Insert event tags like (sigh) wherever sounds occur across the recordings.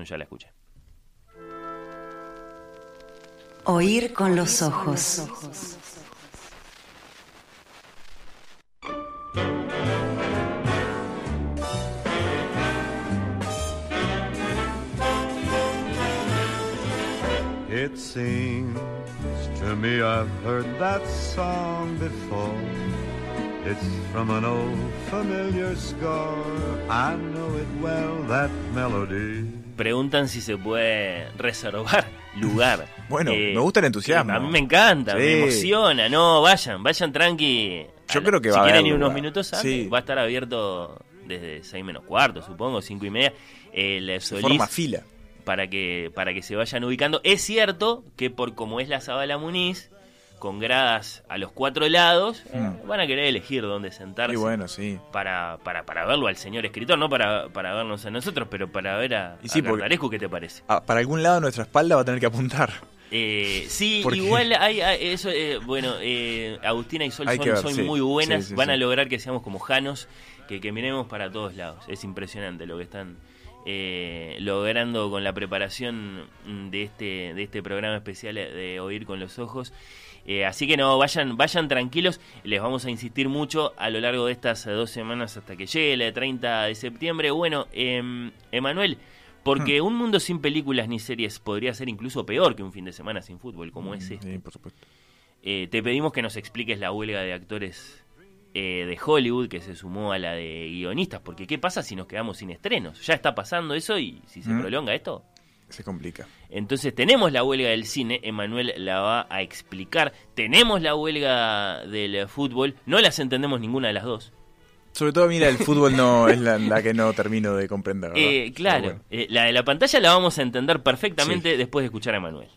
ya la escuché. Oír con los ojos. It seems to me I've heard that song before. It's from an old familiar score. I know it well, that melody. Preguntan si se puede reservar (laughs) lugar. (laughs) Bueno, Eh, me gusta el entusiasmo. A mí me encanta, me emociona. No, vayan, vayan tranqui. Yo creo que si va a quieren haber ir unos minutos antes, Sí. va a estar abierto desde 6 menos cuarto, supongo, 5 y media. El Solís, Forma fila. para que, para que se vayan ubicando. Es cierto que por como es la Zabala Muniz, con gradas a los cuatro lados, Hmm. van a querer elegir dónde sentarse Y bueno, sí. para, para, para verlo al señor escritor, no para, para vernos a nosotros, pero para ver a, Y sí, a Cartarescu, ¿qué te parece? Ah, para algún lado nuestra espalda va a tener que apuntar. Eh, sí, (laughs) igual hay, hay- eso, eh, bueno, eh, Agustina y Sol son, ver, son sí. muy buenas, Sí, sí, van a lograr que seamos como Janos, que, que miremos para todos lados. Es impresionante lo que están eh, logrando con la preparación de este, de este programa especial de Oír con los Ojos. Eh, así que no, vayan, vayan tranquilos, les vamos a insistir mucho a lo largo de estas dos semanas hasta que llegue la de 30 de septiembre. Bueno, em, Emanuel, porque Hmm. un mundo sin películas ni series podría ser incluso peor que un fin de semana sin fútbol, como es este. Sí, por supuesto. Eh, te pedimos que nos expliques la huelga de actores eh, de Hollywood que se sumó a la de guionistas, porque ¿qué pasa si nos quedamos sin estrenos? Ya está pasando eso y si se Mm. prolonga esto. Se complica. Entonces tenemos la huelga del cine, Emanuel la va a explicar. Tenemos la huelga del fútbol, no las entendemos ninguna de las dos. Sobre todo, mira, el (laughs) fútbol no es la, la que no termino de comprender. Eh, claro, bueno. eh, la de la pantalla la vamos a entender perfectamente después de escuchar a Emanuel.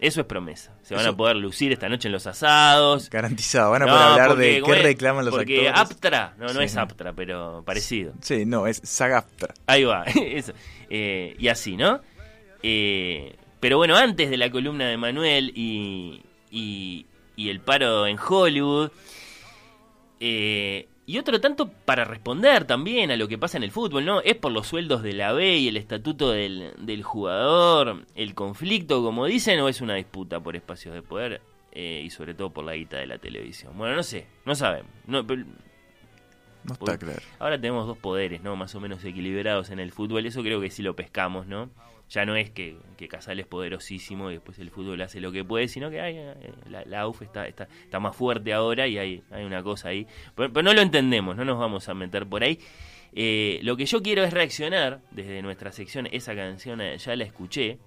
Eso es promesa. Se van Eso- a poder lucir esta noche en los asados. Garantizado. Van a No, poder hablar porque, de ¿cómo qué es? reclaman los porque actores. Aptra, no, no Sí. es Aptra, pero parecido. Sí, no, es Sagaftra. Ahí va, (laughs) eso. Eh, y así, ¿no? Eh, pero bueno, antes de la columna de Manuel y, y, y el paro en Hollywood, eh, y otro tanto para responder también a lo que pasa en el fútbol, ¿no? Es por los sueldos de la B y el estatuto del, del jugador, el conflicto, como dicen, o es una disputa por espacios de poder eh, y sobre todo por la guita de la televisión. Bueno, no sé, no sabemos. No, No está Uy. claro. Ahora tenemos dos poderes, ¿no? Más o menos equilibrados en el fútbol. Eso creo que sí lo pescamos, ¿no? Ya no es que, que Casal es poderosísimo y después el fútbol hace lo que puede, sino que hay, la, la AUF está, está, está más fuerte ahora y hay, hay una cosa ahí. Pero, pero no lo entendemos, no nos vamos a meter por ahí. Eh, lo que yo quiero es reaccionar desde nuestra sección, esa canción eh, ya la escuché,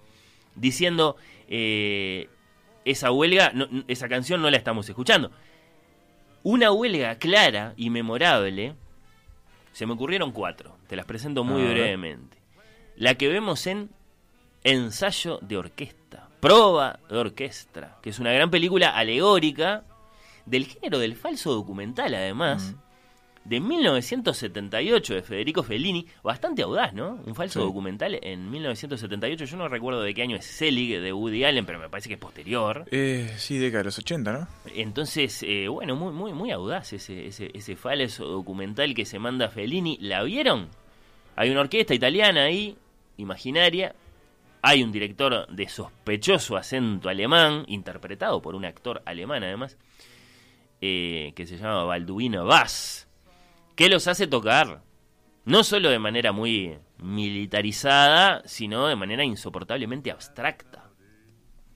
diciendo, eh, esa huelga, no- esa canción no la estamos escuchando. Una huelga clara y memorable, se me ocurrieron cuatro, te las presento muy brevemente. La que vemos en Ensayo de Orquesta, Proba de Orquesta, que es una gran película alegórica del género del falso documental, además, de 1978 de Federico Fellini, bastante audaz, ¿no? Un falso Sí. documental en 1978, yo no recuerdo de qué año es Selig de Woody Allen, pero me parece que es posterior. Eh, sí, década de los 80, ¿no? Entonces, eh, bueno, muy, muy, muy audaz ese, ese, ese falso documental que se manda Fellini. ¿La vieron? Hay una orquesta italiana ahí, imaginaria. Hay un director de sospechoso acento alemán, interpretado por un actor alemán además, eh, que se llama Balduino Bass, que los hace tocar, no solo de manera muy militarizada, sino de manera insoportablemente abstracta.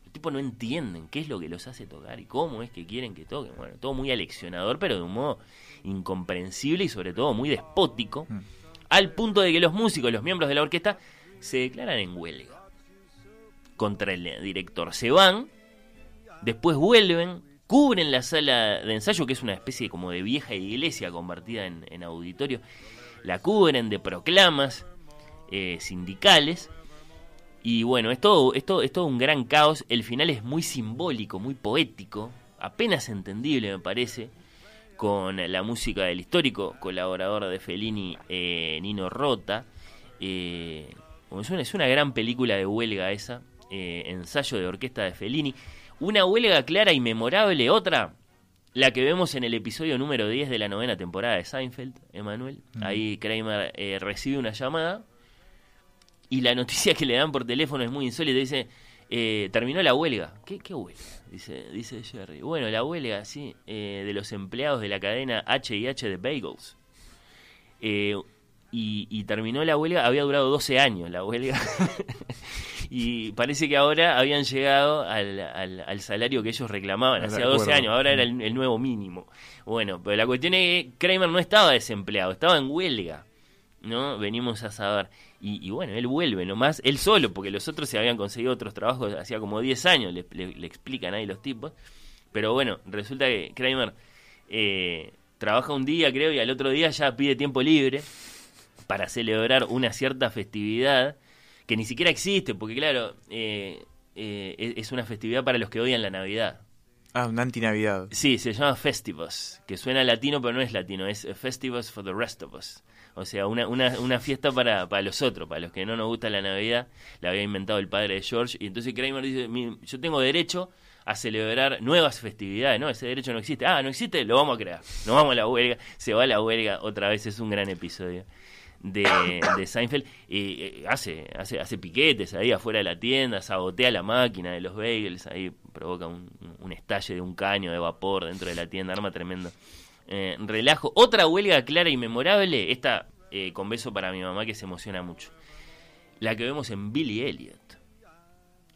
Los tipos no entienden qué es lo que los hace tocar y cómo es que quieren que toquen. Bueno, todo muy aleccionador, pero de un modo incomprensible y sobre todo muy despótico, Mm. al punto de que los músicos, los miembros de la orquesta, se declaran en huelga contra el director. Se van, después vuelven, cubren la sala de ensayo, que es una especie como de vieja iglesia convertida en, auditorio, la cubren de proclamas eh, sindicales. Y bueno, es todo, es, todo, es todo un gran caos. El final es muy simbólico, muy poético, apenas entendible me parece, con la música del histórico colaborador de Fellini, eh, Nino Rota. Eh, es una gran película de huelga esa, eh, ensayo de orquesta de Fellini. Una huelga clara y memorable, otra, la que vemos en el episodio número 10 de la novena temporada de Seinfeld, Emanuel. Ahí Kramer eh, recibe una llamada y la noticia que le dan por teléfono es muy insólita. Dice, eh, terminó la huelga. ¿Qué, ¿Qué, huelga? Dice, dice Jerry. Bueno, la huelga, sí, eh, de los empleados de la cadena H&H de Bagels. Eh, y, y, terminó la huelga, había durado 12 años la huelga. (laughs) y parece que ahora habían llegado al, al, al salario que ellos reclamaban, hacía 12 años, ahora era el, el, nuevo mínimo. Bueno, pero la cuestión es que Kramer no estaba desempleado, estaba en huelga. ¿no? Venimos a saber. Y, y, bueno, él vuelve nomás, él solo, porque los otros se habían conseguido otros trabajos hacía como 10 años, le, le, le explican ahí los tipos. Pero bueno, resulta que Kramer eh, trabaja un día, creo, y al otro día ya pide tiempo libre para celebrar una cierta festividad que ni siquiera existe, porque claro, eh, eh, es una festividad para los que odian la Navidad. Ah, una antinavidad. Sí, se llama Festivus, que suena latino, pero no es latino, es Festivus for the rest of us. O sea, una, una, una fiesta para, para los otros, para los que no nos gusta la Navidad, la había inventado el padre de George. Y entonces Kramer dice, yo tengo derecho a celebrar nuevas festividades, ¿no? Ese derecho no existe. Ah, no existe, lo vamos a crear. Nos vamos a la huelga, se va a la huelga otra vez, es un gran episodio de, de Seinfeld. Y eh, hace, hace, hace piquetes ahí afuera de la tienda, sabotea la máquina de los bagels, ahí provoca un, un estalle de un caño de vapor dentro de la tienda, arma tremendo. Eh, relajo. Otra huelga clara y memorable, esta eh, con beso para mi mamá que se emociona mucho. La que vemos en Billy Elliot.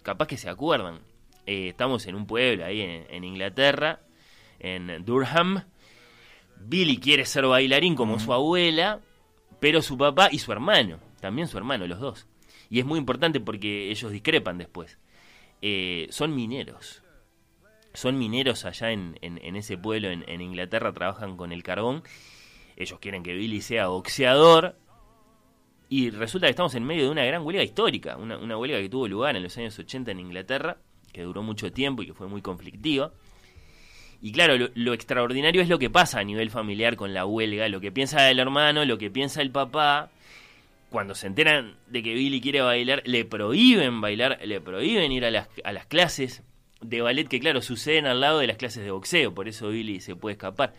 Capaz que se acuerdan. Eh, estamos en un pueblo ahí en, en, Inglaterra, en Durham. Billy quiere ser bailarín como su abuela, pero su papá y su hermano, también su hermano, los dos. Y es muy importante porque ellos discrepan después. son mineros son mineros allá en, en, en ese pueblo en, en, Inglaterra, trabajan con el carbón. Ellos quieren que Billy sea boxeador. Y resulta que estamos en medio de una gran huelga histórica, una, una huelga que tuvo lugar en los años 80 en Inglaterra, que duró mucho tiempo y que fue muy conflictiva. Y claro, lo, extraordinario es lo que pasa a nivel familiar con la huelga, lo que piensa el hermano, lo que piensa el papá. Cuando se enteran de que Billy quiere bailar, le prohíben bailar, le prohíben ir a las, a las clases, de ballet que, claro, suceden al lado de las clases de boxeo, por eso Billy se puede escapar.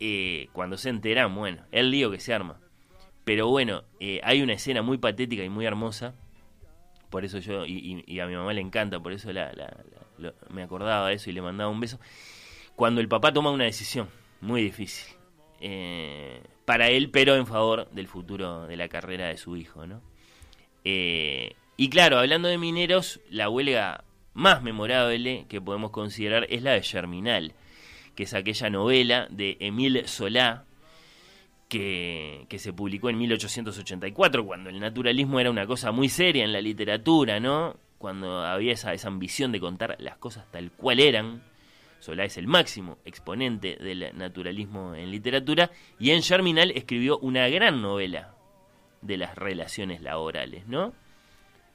Eh, cuando se enteran, bueno, el lío que se arma. Pero bueno, eh, hay una escena muy patética y muy hermosa, por eso yo, y, y, y a mi mamá le encanta, por eso la, la, la, lo, me acordaba de eso y le mandaba un beso. Cuando el papá toma una decisión muy difícil, eh, para él, pero en favor del futuro de la carrera de su hijo, ¿no? Eh, y claro, hablando de mineros, la huelga más memorable que podemos considerar es la de Germinal, que es aquella novela de Emile Solá, que, que, se publicó en 1884, cuando el naturalismo era una cosa muy seria en la literatura, ¿no? Cuando había esa, esa ambición de contar las cosas tal cual eran. Solá es el máximo exponente del naturalismo en literatura, y en Germinal escribió una gran novela de las relaciones laborales, ¿no?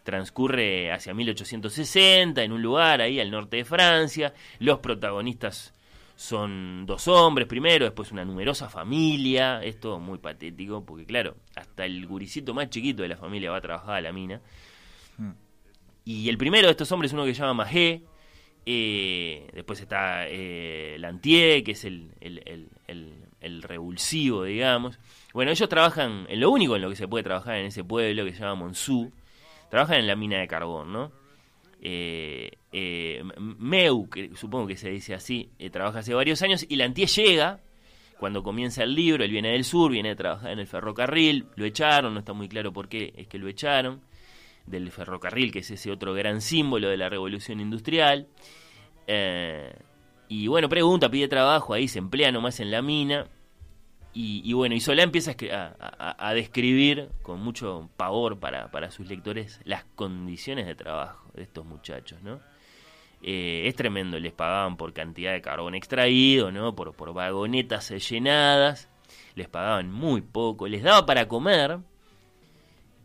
transcurre hacia 1860 en un lugar ahí al norte de Francia. Los protagonistas son dos hombres primero, después una numerosa familia. Esto muy patético porque claro, hasta el guricito más chiquito de la familia va a trabajar a la mina. Hmm. Y el primero de estos hombres es uno que se llama Magé. Eh, después está eh, Lantier, que es el, el, el, el, revulsivo, digamos. Bueno, ellos trabajan en lo único en lo que se puede trabajar en ese pueblo que se llama Monzú trabajan en la mina de carbón, ¿no? Eh, eh, Meu, que supongo que se dice así, eh, trabaja hace varios años y Lantier llega cuando comienza el libro, él viene del sur, viene a trabajar en el ferrocarril, lo echaron, no está muy claro por qué es que lo echaron, del ferrocarril, que es ese otro gran símbolo de la revolución industrial. Eh, y bueno, pregunta, pide trabajo, ahí se emplea nomás en la mina. Y, bueno, y Solá empieza a, a, a, describir con mucho pavor para, para, sus lectores las condiciones de trabajo de estos muchachos, ¿no? Eh, es tremendo, les pagaban por cantidad de carbón extraído, ¿no? Por, por vagonetas llenadas, les pagaban muy poco, les daba para comer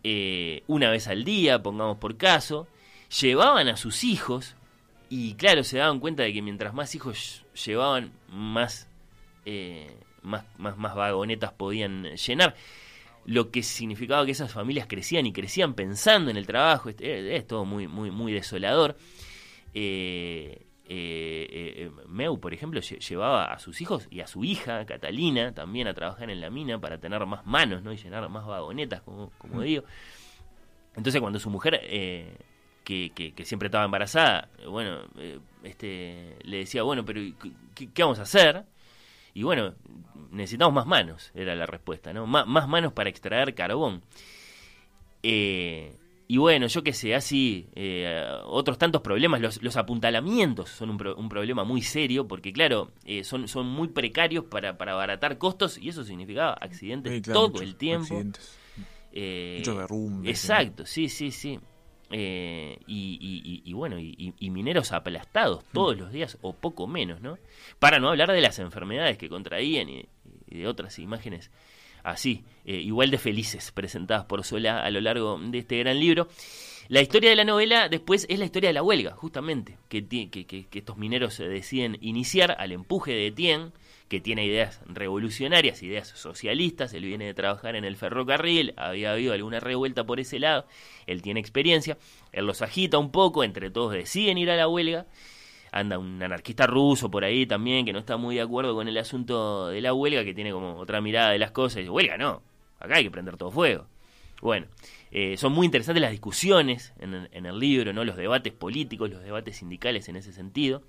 eh, una vez al día, pongamos por caso, llevaban a sus hijos y claro, se daban cuenta de que mientras más hijos llevaban, más... Eh, más, más, vagonetas podían llenar lo que significaba que esas familias crecían y crecían pensando en el trabajo, es, es todo muy, muy, muy desolador. Eh, eh, eh, Meu, por ejemplo, llevaba a sus hijos y a su hija, Catalina, también a trabajar en la mina para tener más manos ¿no? y llenar más vagonetas, como, como digo. Entonces cuando su mujer, eh, que, que- que siempre estaba embarazada, bueno, eh, este, le decía, bueno, pero ¿y ¿qué, qué vamos a hacer? Y bueno, necesitamos más manos, era la respuesta, ¿no? Má- más manos para extraer carbón. Eh, y bueno, yo qué sé, así, eh, otros tantos problemas, los, los apuntalamientos son un, pro- un problema muy serio, porque claro, eh, son, son muy precarios para, para abaratar costos y eso significaba accidentes Sí, claro, todo muchos el tiempo. accidentes. Eh, Muchos derrumbes, Exacto, sí, sí, sí. Eh, y, y- y- y bueno, y, mineros aplastados todos los días, o poco menos, ¿no? Para no hablar de las enfermedades que contraían y de otras imágenes así, eh, igual de felices, presentadas por Solá a lo largo de este gran libro. La historia de la novela después es la historia de la huelga, justamente, que, que, estos mineros se deciden iniciar al empuje de Etienne, que tiene ideas revolucionarias, ideas socialistas, él viene de trabajar en el ferrocarril, había habido alguna revuelta por ese lado, él tiene experiencia, él los agita un poco, entre todos deciden ir a la huelga, anda un anarquista ruso por ahí también que no está muy de acuerdo con el asunto de la huelga, que tiene como otra mirada de las cosas, y dice, huelga no, acá hay que prender todo fuego. Bueno, eh, son muy interesantes las discusiones en en el libro, ¿no? los debates políticos, los debates sindicales en ese sentido.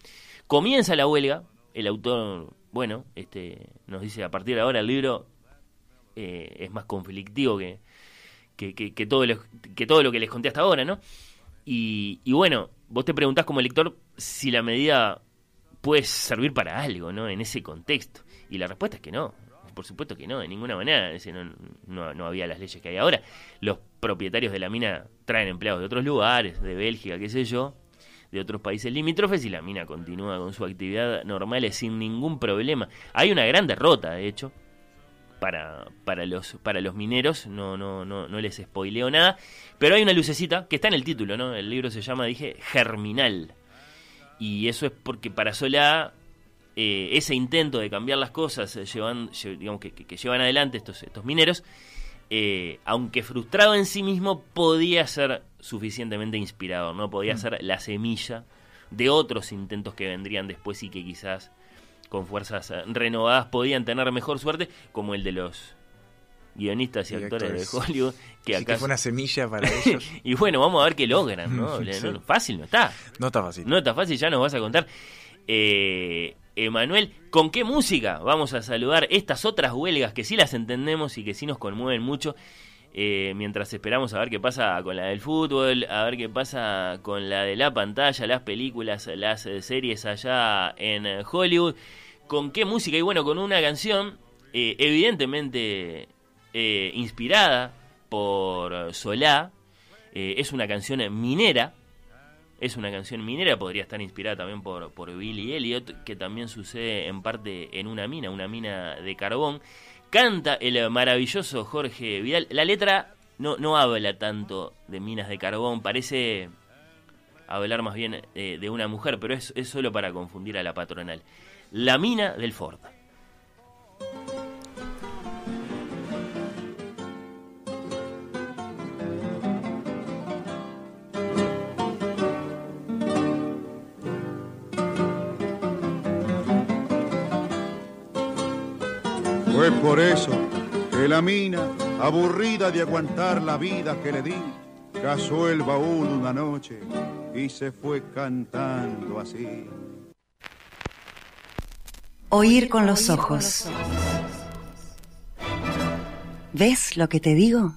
Comienza la huelga, el autor, bueno, este, nos dice a partir de ahora el libro eh, es más conflictivo que, que, que- que todo lo, que todo lo que les conté hasta ahora, ¿no? Y, y bueno, vos te preguntás como lector si la medida puede servir para algo, ¿no? En ese contexto. Y la respuesta es que no. Por supuesto que no, de ninguna manera. No, no, no había las leyes que hay ahora. Los propietarios de la mina traen empleados de otros lugares, de Bélgica, qué sé yo, de otros países limítrofes y la mina continúa con su actividad normal sin ningún problema. Hay una gran derrota, de hecho, para, para, los, para los mineros, no, no, no, no les spoileo nada, pero hay una lucecita que está en el título, ¿no? El libro se llama, dije, Germinal. Y eso es porque para Solá eh, ese intento de cambiar las cosas eh, llevan, lle- digamos, que, que- que llevan adelante estos, estos mineros, eh, aunque frustrado en sí mismo, podía ser suficientemente inspirador, ¿no? Podía ser la semilla de otros intentos que vendrían después y que quizás con fuerzas eh, renovadas podían tener mejor suerte, como el de los guionistas y, Y actores, actores. de Hollywood, que acá... que fue una semilla para (laughs) ellos. y bueno, vamos a ver qué logran, ¿no? (laughs) Sí. No, Fácil no está. No está fácil. No está fácil, ya nos vas a contar. Eh, Emanuel, ¿con qué música vamos a saludar estas otras huelgas que sí las entendemos y que sí nos conmueven mucho? eh, mientras esperamos a ver qué pasa con la del fútbol, a ver qué pasa con la de la pantalla, las películas, las eh, series allá en eh, Hollywood. ¿Con qué música? Y bueno, con una canción eh, evidentemente eh, inspirada por Solá. Eh, es una canción minera, es una canción minera, podría estar inspirada también por, por Billy Elliot, que también sucede en parte en una mina, una mina de carbón. Canta el maravilloso Jorge Vidal. La letra no, no habla tanto de minas de carbón, parece hablar más bien eh, de una mujer, pero es, es solo para confundir a la patronal. La mina del Ford. Fue por eso que la mina, aburrida de aguantar la vida que le di, cazó el baúl una noche y se fue cantando así. Oír con los ojos. ¿Ves lo que te digo?